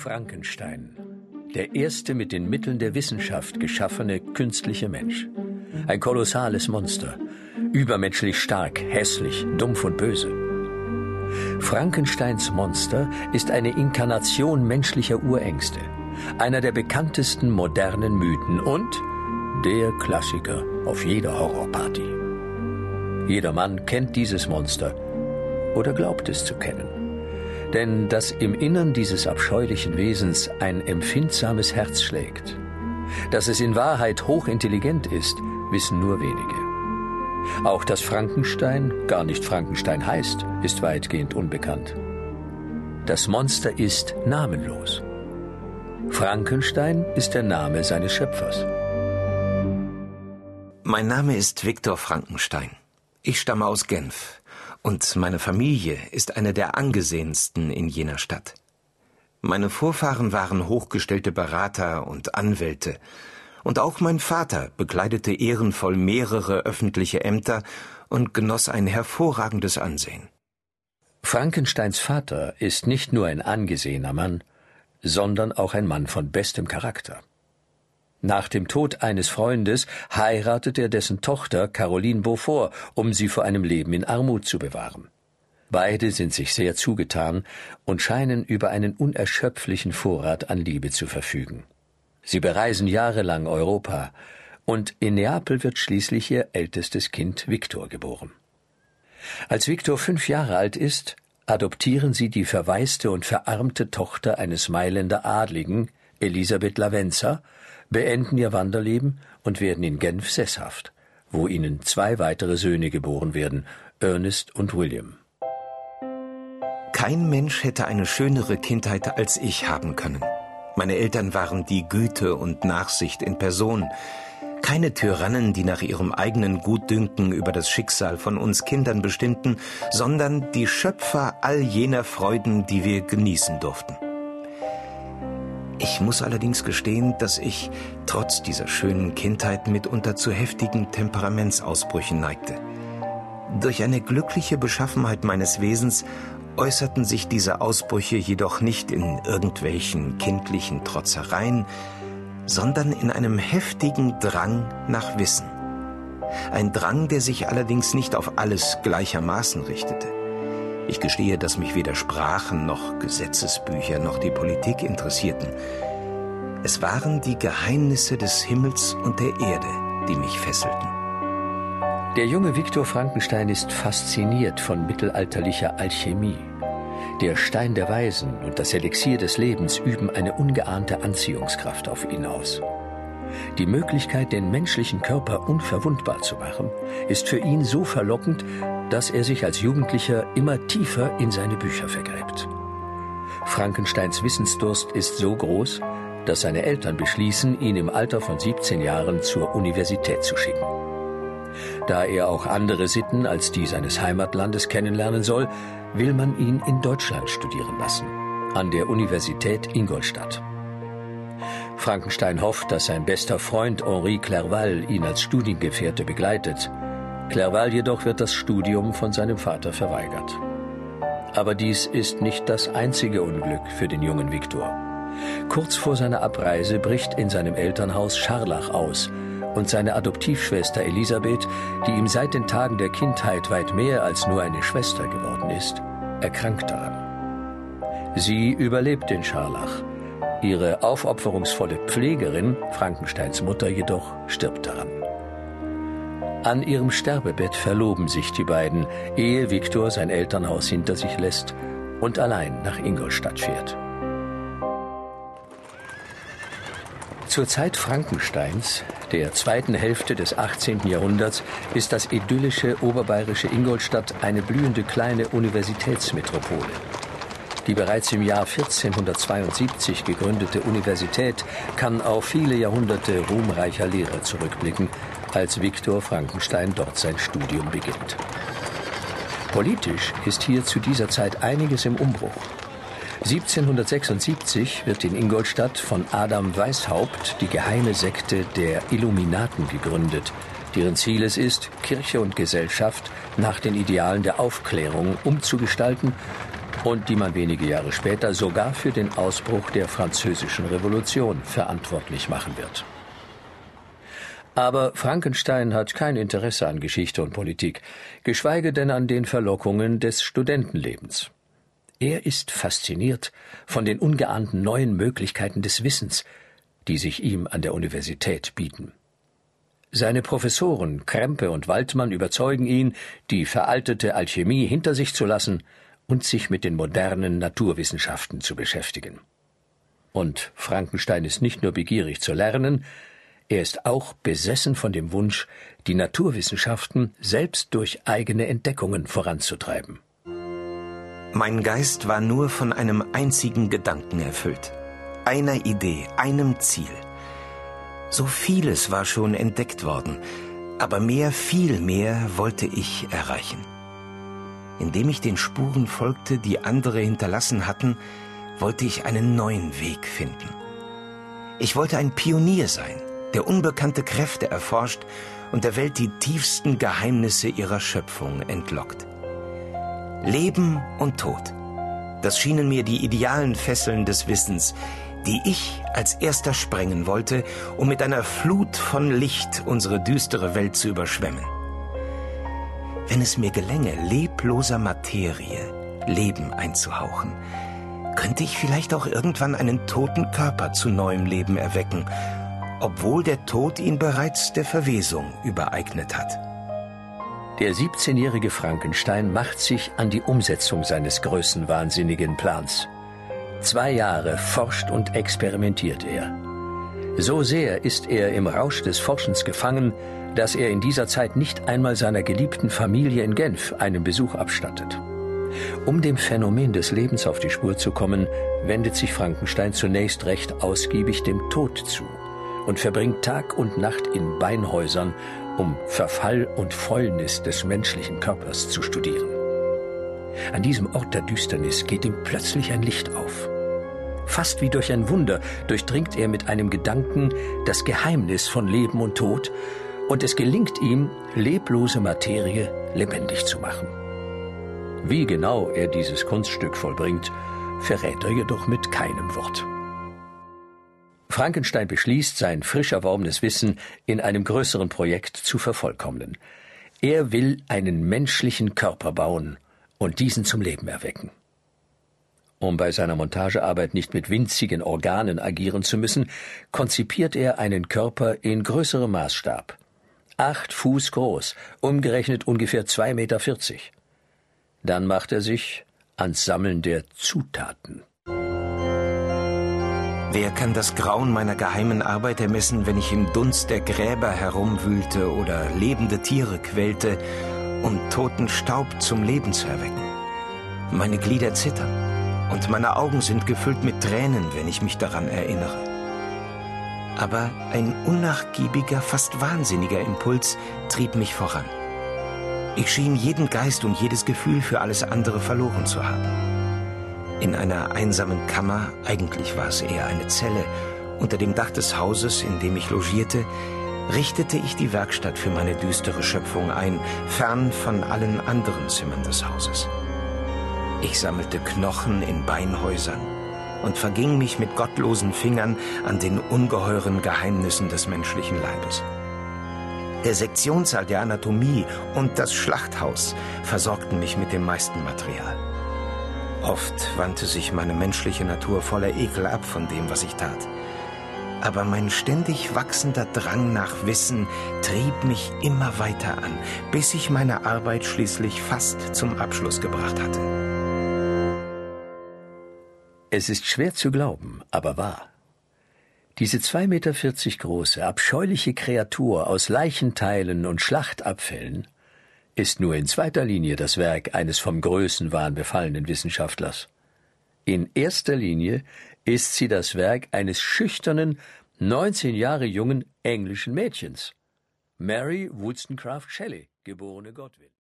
Frankenstein, der erste mit den Mitteln der Wissenschaft geschaffene künstliche Mensch. Ein kolossales Monster, übermenschlich stark, hässlich, dumpf und böse. Frankensteins Monster ist eine Inkarnation menschlicher Urängste, einer der bekanntesten modernen Mythen und der Klassiker auf jeder Horrorparty. Jeder Mann kennt dieses Monster oder glaubt es zu kennen. Denn dass im Innern dieses abscheulichen Wesens ein empfindsames Herz schlägt, dass es in Wahrheit hochintelligent ist, wissen nur wenige. Auch dass Frankenstein gar nicht Frankenstein heißt, ist weitgehend unbekannt. Das Monster ist namenlos. Frankenstein ist der Name seines Schöpfers. Mein Name ist Viktor Frankenstein. Ich stamme aus Genf und meine Familie ist eine der angesehensten in jener Stadt. Meine Vorfahren waren hochgestellte Berater und Anwälte, und auch mein Vater bekleidete ehrenvoll mehrere öffentliche Ämter und genoss ein hervorragendes Ansehen. Frankensteins Vater ist nicht nur ein angesehener Mann, sondern auch ein Mann von bestem Charakter. Nach dem Tod eines Freundes heiratet er dessen Tochter Caroline Beaufort, um sie vor einem Leben in Armut zu bewahren. Beide sind sich sehr zugetan und scheinen über einen unerschöpflichen Vorrat an Liebe zu verfügen. Sie bereisen jahrelang Europa, und in Neapel wird schließlich ihr ältestes Kind Viktor geboren. Als Viktor fünf Jahre alt ist, adoptieren sie die verwaiste und verarmte Tochter eines Mailänder Adligen, Elisabeth Lavenza, beenden ihr Wanderleben und werden in Genf sesshaft, wo ihnen zwei weitere Söhne geboren werden, Ernest und William. Kein Mensch hätte eine schönere Kindheit als ich haben können. Meine Eltern waren die Güte und Nachsicht in Person. Keine Tyrannen, die nach ihrem eigenen Gutdünken über das Schicksal von uns Kindern bestimmten, sondern die Schöpfer all jener Freuden, die wir genießen durften. Ich muss allerdings gestehen, dass ich trotz dieser schönen Kindheit mitunter zu heftigen Temperamentsausbrüchen neigte. Durch eine glückliche Beschaffenheit meines Wesens äußerten sich diese Ausbrüche jedoch nicht in irgendwelchen kindlichen Trotzereien, sondern in einem heftigen Drang nach Wissen. Ein Drang, der sich allerdings nicht auf alles gleichermaßen richtete. Ich gestehe, dass mich weder Sprachen noch Gesetzesbücher noch die Politik interessierten. Es waren die Geheimnisse des Himmels und der Erde, die mich fesselten. Der junge Viktor Frankenstein ist fasziniert von mittelalterlicher Alchemie. Der Stein der Weisen und das Elixier des Lebens üben eine ungeahnte Anziehungskraft auf ihn aus. Die Möglichkeit, den menschlichen Körper unverwundbar zu machen, ist für ihn so verlockend, dass er sich als Jugendlicher immer tiefer in seine Bücher vergräbt. Frankensteins Wissensdurst ist so groß, dass seine Eltern beschließen, ihn im Alter von 17 Jahren zur Universität zu schicken. Da er auch andere Sitten als die seines Heimatlandes kennenlernen soll, will man ihn in Deutschland studieren lassen, an der Universität Ingolstadt. Frankenstein hofft, dass sein bester Freund Henri Clerval ihn als Studiengefährte begleitet. Clerval jedoch wird das Studium von seinem Vater verweigert. Aber dies ist nicht das einzige Unglück für den jungen Viktor. Kurz vor seiner Abreise bricht in seinem Elternhaus Scharlach aus und seine Adoptivschwester Elisabeth, die ihm seit den Tagen der Kindheit weit mehr als nur eine Schwester geworden ist, erkrankt daran. Sie überlebt den Scharlach. Ihre aufopferungsvolle Pflegerin, Frankensteins Mutter jedoch, stirbt daran. An ihrem Sterbebett verloben sich die beiden, ehe Viktor sein Elternhaus hinter sich lässt und allein nach Ingolstadt fährt. Zur Zeit Frankensteins, der zweiten Hälfte des 18. Jahrhunderts, ist das idyllische oberbayerische Ingolstadt eine blühende kleine Universitätsmetropole. Die bereits im Jahr 1472 gegründete Universität kann auf viele Jahrhunderte ruhmreicher Lehre zurückblicken, als Viktor Frankenstein dort sein Studium beginnt. Politisch ist hier zu dieser Zeit einiges im Umbruch. 1776 wird in Ingolstadt von Adam Weishaupt die geheime Sekte der Illuminaten gegründet, deren Ziel es ist, Kirche und Gesellschaft nach den Idealen der Aufklärung umzugestalten und die man wenige Jahre später sogar für den Ausbruch der Französischen Revolution verantwortlich machen wird. Aber Frankenstein hat kein Interesse an Geschichte und Politik, geschweige denn an den Verlockungen des Studentenlebens. Er ist fasziniert von den ungeahnten neuen Möglichkeiten des Wissens, die sich ihm an der Universität bieten. Seine Professoren Krempe und Waldmann überzeugen ihn, die veraltete Alchemie hinter sich zu lassen und sich mit den modernen Naturwissenschaften zu beschäftigen. Und Frankenstein ist nicht nur begierig zu lernen, er ist auch besessen von dem Wunsch, die Naturwissenschaften selbst durch eigene Entdeckungen voranzutreiben. Mein Geist war nur von einem einzigen Gedanken erfüllt, einer Idee, einem Ziel – so vieles war schon entdeckt worden, aber mehr, viel mehr wollte ich erreichen. Indem ich den Spuren folgte, die andere hinterlassen hatten, wollte ich einen neuen Weg finden. Ich wollte ein Pionier sein, der unbekannte Kräfte erforscht und der Welt die tiefsten Geheimnisse ihrer Schöpfung entlockt. Leben und Tod, das schienen mir die idealen Fesseln des Wissens, die ich als erster sprengen wollte, um mit einer Flut von Licht unsere düstere Welt zu überschwemmen. Wenn es mir gelänge, lebloser Materie Leben einzuhauchen, könnte ich vielleicht auch irgendwann einen toten Körper zu neuem Leben erwecken, obwohl der Tod ihn bereits der Verwesung übereignet hat. Der 17-jährige Frankenstein macht sich an die Umsetzung seines größenwahnsinnigen Plans. Zwei Jahre forscht und experimentiert er. So sehr ist er im Rausch des Forschens gefangen, dass er in dieser Zeit nicht einmal seiner geliebten Familie in Genf einen Besuch abstattet. Um dem Phänomen des Lebens auf die Spur zu kommen, wendet sich Frankenstein zunächst recht ausgiebig dem Tod zu und verbringt Tag und Nacht in Beinhäusern, um Verfall und Fäulnis des menschlichen Körpers zu studieren. An diesem Ort der Düsternis geht ihm plötzlich ein Licht auf. Fast wie durch ein Wunder durchdringt er mit einem Gedanken das Geheimnis von Leben und Tod, und es gelingt ihm, leblose Materie lebendig zu machen. Wie genau er dieses Kunststück vollbringt, verrät er jedoch mit keinem Wort. Frankenstein beschließt, sein frisch erworbenes Wissen in einem größeren Projekt zu vervollkommnen. Er will einen menschlichen Körper bauen und diesen zum Leben erwecken. Um bei seiner Montagearbeit nicht mit winzigen Organen agieren zu müssen, konzipiert er einen Körper in größerem Maßstab. Acht Fuß groß, umgerechnet ungefähr zwei Meter vierzig. Dann macht er sich ans Sammeln der Zutaten. Wer kann das Grauen meiner geheimen Arbeit ermessen, wenn ich im Dunst der Gräber herumwühlte oder lebende Tiere quälte um toten Staub zum Leben zu erwecken. Meine Glieder zittern und meine Augen sind gefüllt mit Tränen, wenn ich mich daran erinnere. Aber ein unnachgiebiger, fast wahnsinniger Impuls trieb mich voran. Ich schien jeden Geist und jedes Gefühl für alles andere verloren zu haben. In einer einsamen Kammer, eigentlich war es eher eine Zelle, unter dem Dach des Hauses, in dem ich logierte, richtete ich die Werkstatt für meine düstere Schöpfung ein, fern von allen anderen Zimmern des Hauses. Ich sammelte Knochen in Beinhäusern und verging mich mit gottlosen Fingern an den ungeheuren Geheimnissen des menschlichen Leibes. Der Sektionssaal der Anatomie und das Schlachthaus versorgten mich mit dem meisten Material. Oft wandte sich meine menschliche Natur voller Ekel ab von dem, was ich tat aber mein ständig wachsender Drang nach Wissen trieb mich immer weiter an, bis ich meine Arbeit schließlich fast zum Abschluss gebracht hatte. Es ist schwer zu glauben, aber wahr. Diese 2,40 Meter große, abscheuliche Kreatur aus Leichenteilen und Schlachtabfällen ist nur in zweiter Linie das Werk eines vom Größenwahn befallenen Wissenschaftlers. In erster Linie ist sie das Werk eines schüchternen, 19 Jahre jungen englischen Mädchens. Mary Wollstonecraft Shelley, geborene Godwin.